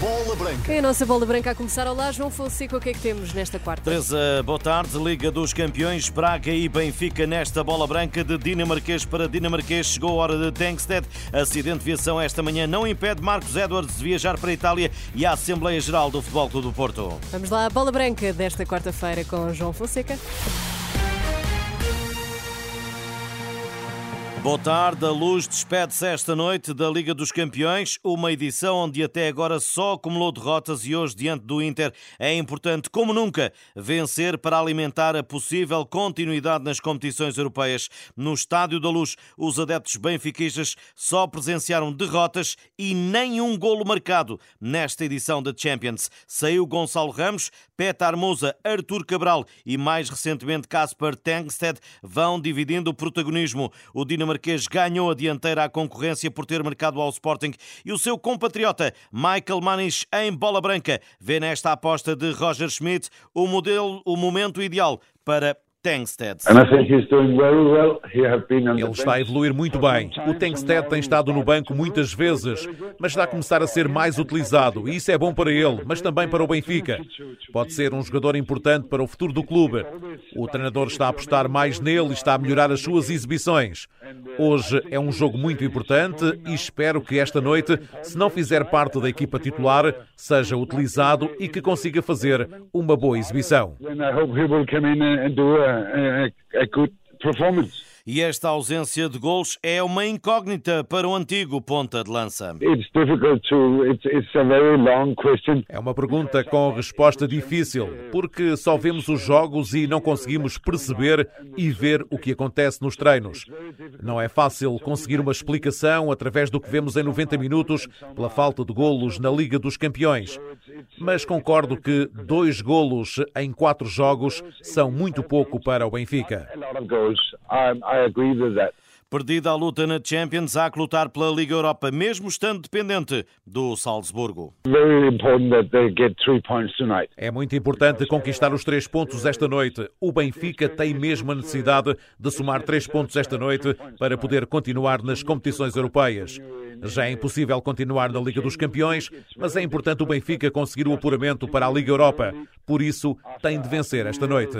Bola Branca. É a nossa bola branca a começar. Olá, João Fonseca, o que é que temos nesta quarta? Teresa, boa tarde. Liga dos Campeões, Braga e Benfica nesta bola branca de dinamarquês para dinamarquês. Chegou a hora de Tankstead. Acidente de viação esta manhã não impede Marcos Edwards de viajar para a Itália e a Assembleia Geral do Futebol Clube do Porto. Vamos lá, a bola branca desta quarta-feira com João Fonseca. Boa tarde, a Luz despede-se esta noite da Liga dos Campeões, uma edição onde até agora só acumulou derrotas e hoje, diante do Inter, é importante, como nunca, vencer para alimentar a possível continuidade nas competições europeias. No Estádio da Luz, os adeptos benfiquistas só presenciaram derrotas e nenhum golo marcado nesta edição da Champions. Saiu Gonçalo Ramos, Petar Musa, Artur Cabral e mais recentemente Kasper Tengsted vão dividindo o protagonismo. O dinamarquês ganhou a dianteira à concorrência por ter marcado ao Sporting e o seu compatriota Michael Manish em bola branca. Vê nesta aposta de Roger Schmidt o modelo, o momento ideal para Tengsted. Ele está a evoluir muito bem. O Tengsted tem estado no banco muitas vezes, mas está a começar a ser mais utilizado e isso é bom para ele, mas também para o Benfica. Pode ser um jogador importante para o futuro do clube. O treinador está a apostar mais nele e está a melhorar as suas exibições. Hoje é um jogo muito importante e espero que esta noite, se não fizer parte da equipa titular, seja utilizado e que consiga fazer uma boa exibição. a, a, good performance. E esta ausência de gols é uma incógnita para o antigo ponta de lança. É uma pergunta com resposta difícil, porque só vemos os jogos e não conseguimos perceber e ver o que acontece nos treinos. Não é fácil conseguir uma explicação através do que vemos em 90 minutos pela falta de golos na Liga dos Campeões. Mas concordo que dois golos em quatro jogos são muito pouco para o Benfica. Perdida a luta na Champions, há que lutar pela Liga Europa, mesmo estando dependente do Salzburgo. É muito importante conquistar os três pontos esta noite. O Benfica tem mesmo a necessidade de somar três pontos esta noite para poder continuar nas competições europeias. Já é impossível continuar na Liga dos Campeões, mas é importante o Benfica conseguir o apuramento para a Liga Europa. Por isso, tem de vencer esta noite.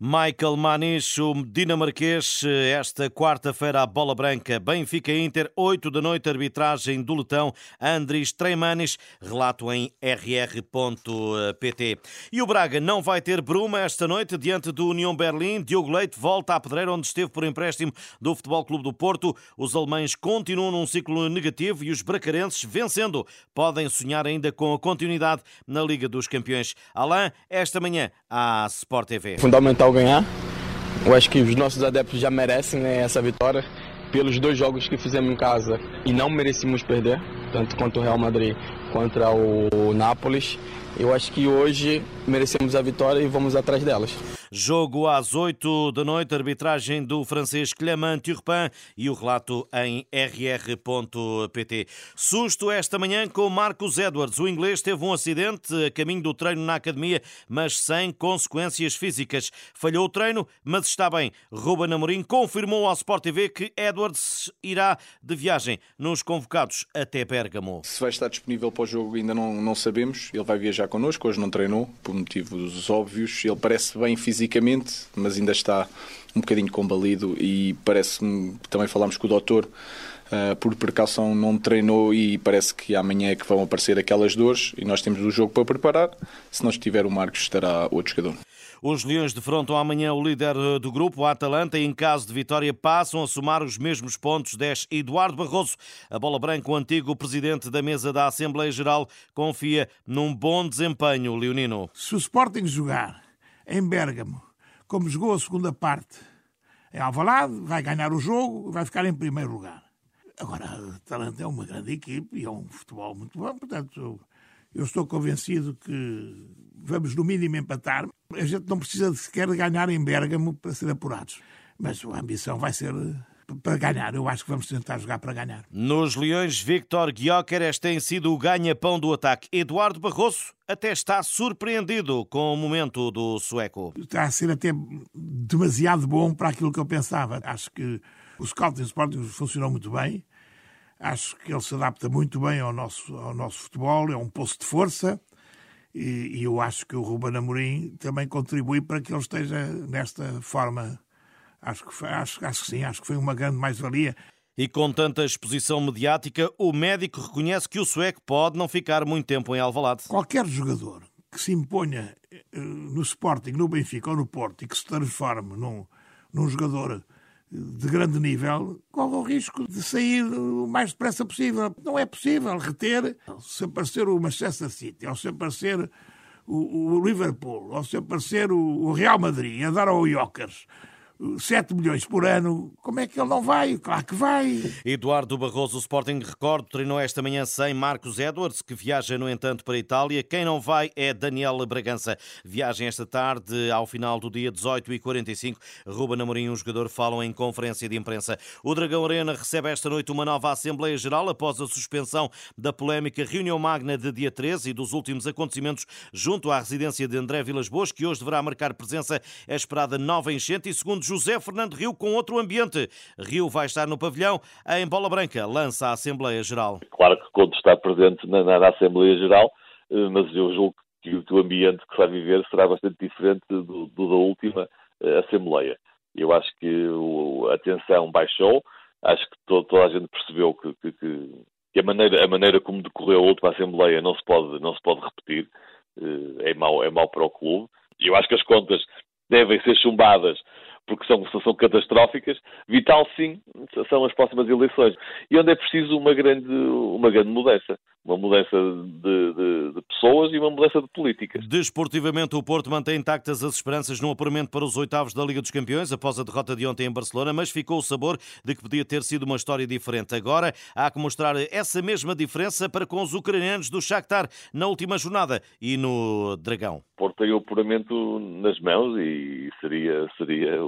Michael Manish, o dinamarquês, esta quarta-feira a bola branca, Benfica Inter, 8 da noite, arbitragem do Letão, Andris Treimanis, relato em rr.pt. E o Braga não vai ter bruma esta noite diante do União Berlim. Diogo Leite volta à pedreira onde esteve por empréstimo do Futebol Clube do Porto. Os alemães continuam num ciclo negativo e os bracarenses, vencendo, podem sonhar ainda com a continuidade na Liga dos Campeões. Alain, esta manhã, à Sport TV. Fundamental ganhar. Eu acho que os nossos adeptos já merecem né, essa vitória pelos dois jogos que fizemos em casa e não merecemos perder, tanto contra o Real Madrid contra o Nápoles. Eu acho que hoje merecemos a vitória e vamos atrás delas. Jogo às 8 da noite, arbitragem do francês Clément Turpin e o relato em rr.pt. Susto esta manhã com Marcos Edwards. O inglês teve um acidente a caminho do treino na academia, mas sem consequências físicas. Falhou o treino, mas está bem. Ruben Amorim confirmou ao Sport TV que Edwards irá de viagem nos convocados até Bérgamo. Se vai estar disponível para o jogo ainda não, não sabemos. Ele vai viajar connosco, hoje não treinou, por motivos óbvios. Ele parece bem fisicamente fisicamente, mas ainda está um bocadinho combalido e parece-me, também falámos com o doutor, uh, por precaução não treinou e parece que amanhã é que vão aparecer aquelas dores e nós temos o jogo para preparar. Se não estiver o Marcos, estará outro jogador. Os Leões defrontam amanhã o líder do grupo, o Atalanta, e em caso de vitória passam a somar os mesmos pontos 10. Eduardo Barroso, a bola branca, o antigo presidente da mesa da Assembleia Geral, confia num bom desempenho leonino. Se o Sporting jogar em Bérgamo, como jogou a segunda parte em Alvalade, vai ganhar o jogo vai ficar em primeiro lugar. Agora, a Atalanta é uma grande equipe e é um futebol muito bom, portanto, eu, eu estou convencido que vamos no mínimo empatar. A gente não precisa sequer ganhar em Bérgamo para ser apurados, mas a ambição vai ser para ganhar. Eu acho que vamos tentar jogar para ganhar. Nos Leões, Victor Gyökeres tem sido o ganha-pão do ataque. Eduardo Barroso até está surpreendido com o momento do sueco. Está a ser até demasiado bom para aquilo que eu pensava. Acho que o scouting Sporting funcionou muito bem. Acho que ele se adapta muito bem ao nosso, ao nosso futebol, é um poço de força e, e eu acho que o Ruben Amorim também contribui para que ele esteja nesta forma. Acho que, acho, acho que sim, acho que foi uma grande mais-valia. E com tanta exposição mediática, o médico reconhece que o sueco pode não ficar muito tempo em Alvalade. Qualquer jogador que se imponha eh, no Sporting, no Benfica ou no Porto e que se transforme num, num jogador de grande nível, corre o risco de sair o mais depressa possível. Não é possível reter, se aparecer o Manchester City, ou se aparecer o, o Liverpool, ou se aparecer o, o Real Madrid a dar ao Jokers 7 milhões por ano, como é que ele não vai? Claro que vai. Eduardo Barroso, o Sporting, recordo, treinou esta manhã sem Marcos Edwards, que viaja, no entanto, para a Itália. Quem não vai é Daniel Bragança. Viagem esta tarde, ao final do dia 18h45. Ruben Amorim e um jogador falam em conferência de imprensa. O Dragão Arena recebe esta noite uma nova Assembleia Geral após a suspensão da polémica reunião magna de dia 13 e dos últimos acontecimentos junto à residência de André Vilas Boas, que hoje deverá marcar presença. É esperada nova enchente e, segundo José Fernando Rio com outro ambiente. Rio vai estar no pavilhão em Bola Branca, lança a Assembleia Geral. Claro que conto estar presente na, na, Assembleia Geral, eh, mas eu julgo que, o ambiente que vai viver será bastante diferente do, do da última uh, Assembleia. Eu acho que o, a tensão baixou, acho que todo, toda a gente percebeu que, que, que, a, maneira, a maneira como decorreu a última Assembleia não se pode, não se pode repetir, uh, é, mau, é mau para o clube. Eu acho que as contas devem ser chumbadas porque são, são catastróficas. Vital, sim, são as próximas eleições. E onde é preciso uma grande, uma grande mudança. Uma mudança de, de, pessoas e uma mudança de políticas. Desportivamente, o Porto mantém intactas as esperanças no apuramento para os oitavos da Liga dos Campeões após a derrota de ontem em Barcelona, mas ficou o sabor de que podia ter sido uma história diferente. Agora há que mostrar essa mesma diferença para com os ucranianos do Shakhtar na última jornada e no Dragão. O Porto tem o apuramento nas mãos e seria, seria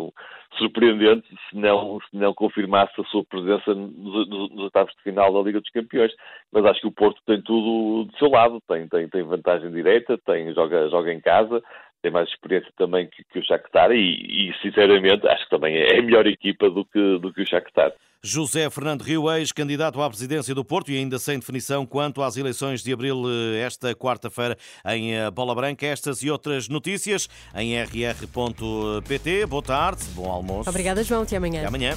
surpreendente se não, se não confirmasse a sua presença nos, nos de final da Liga dos Campeões. Mas acho que o Porto tem tudo do seu lado, tem, tem, tem vantagem direta, tem, joga, joga em casa, tem mais experiência também que, que o Shakhtar e, e, sinceramente, acho que também é a melhor equipa do que, do que o Shakhtar. José Fernando Rio, ex-candidato à presidência do Porto e ainda sem definição quanto às eleições de abril eh, esta quarta-feira em eh, Bola Branca. Estas e outras notícias em rr.pt. Boa tarde, bom almoço. Obrigada, João. Até amanhã. Até amanhã.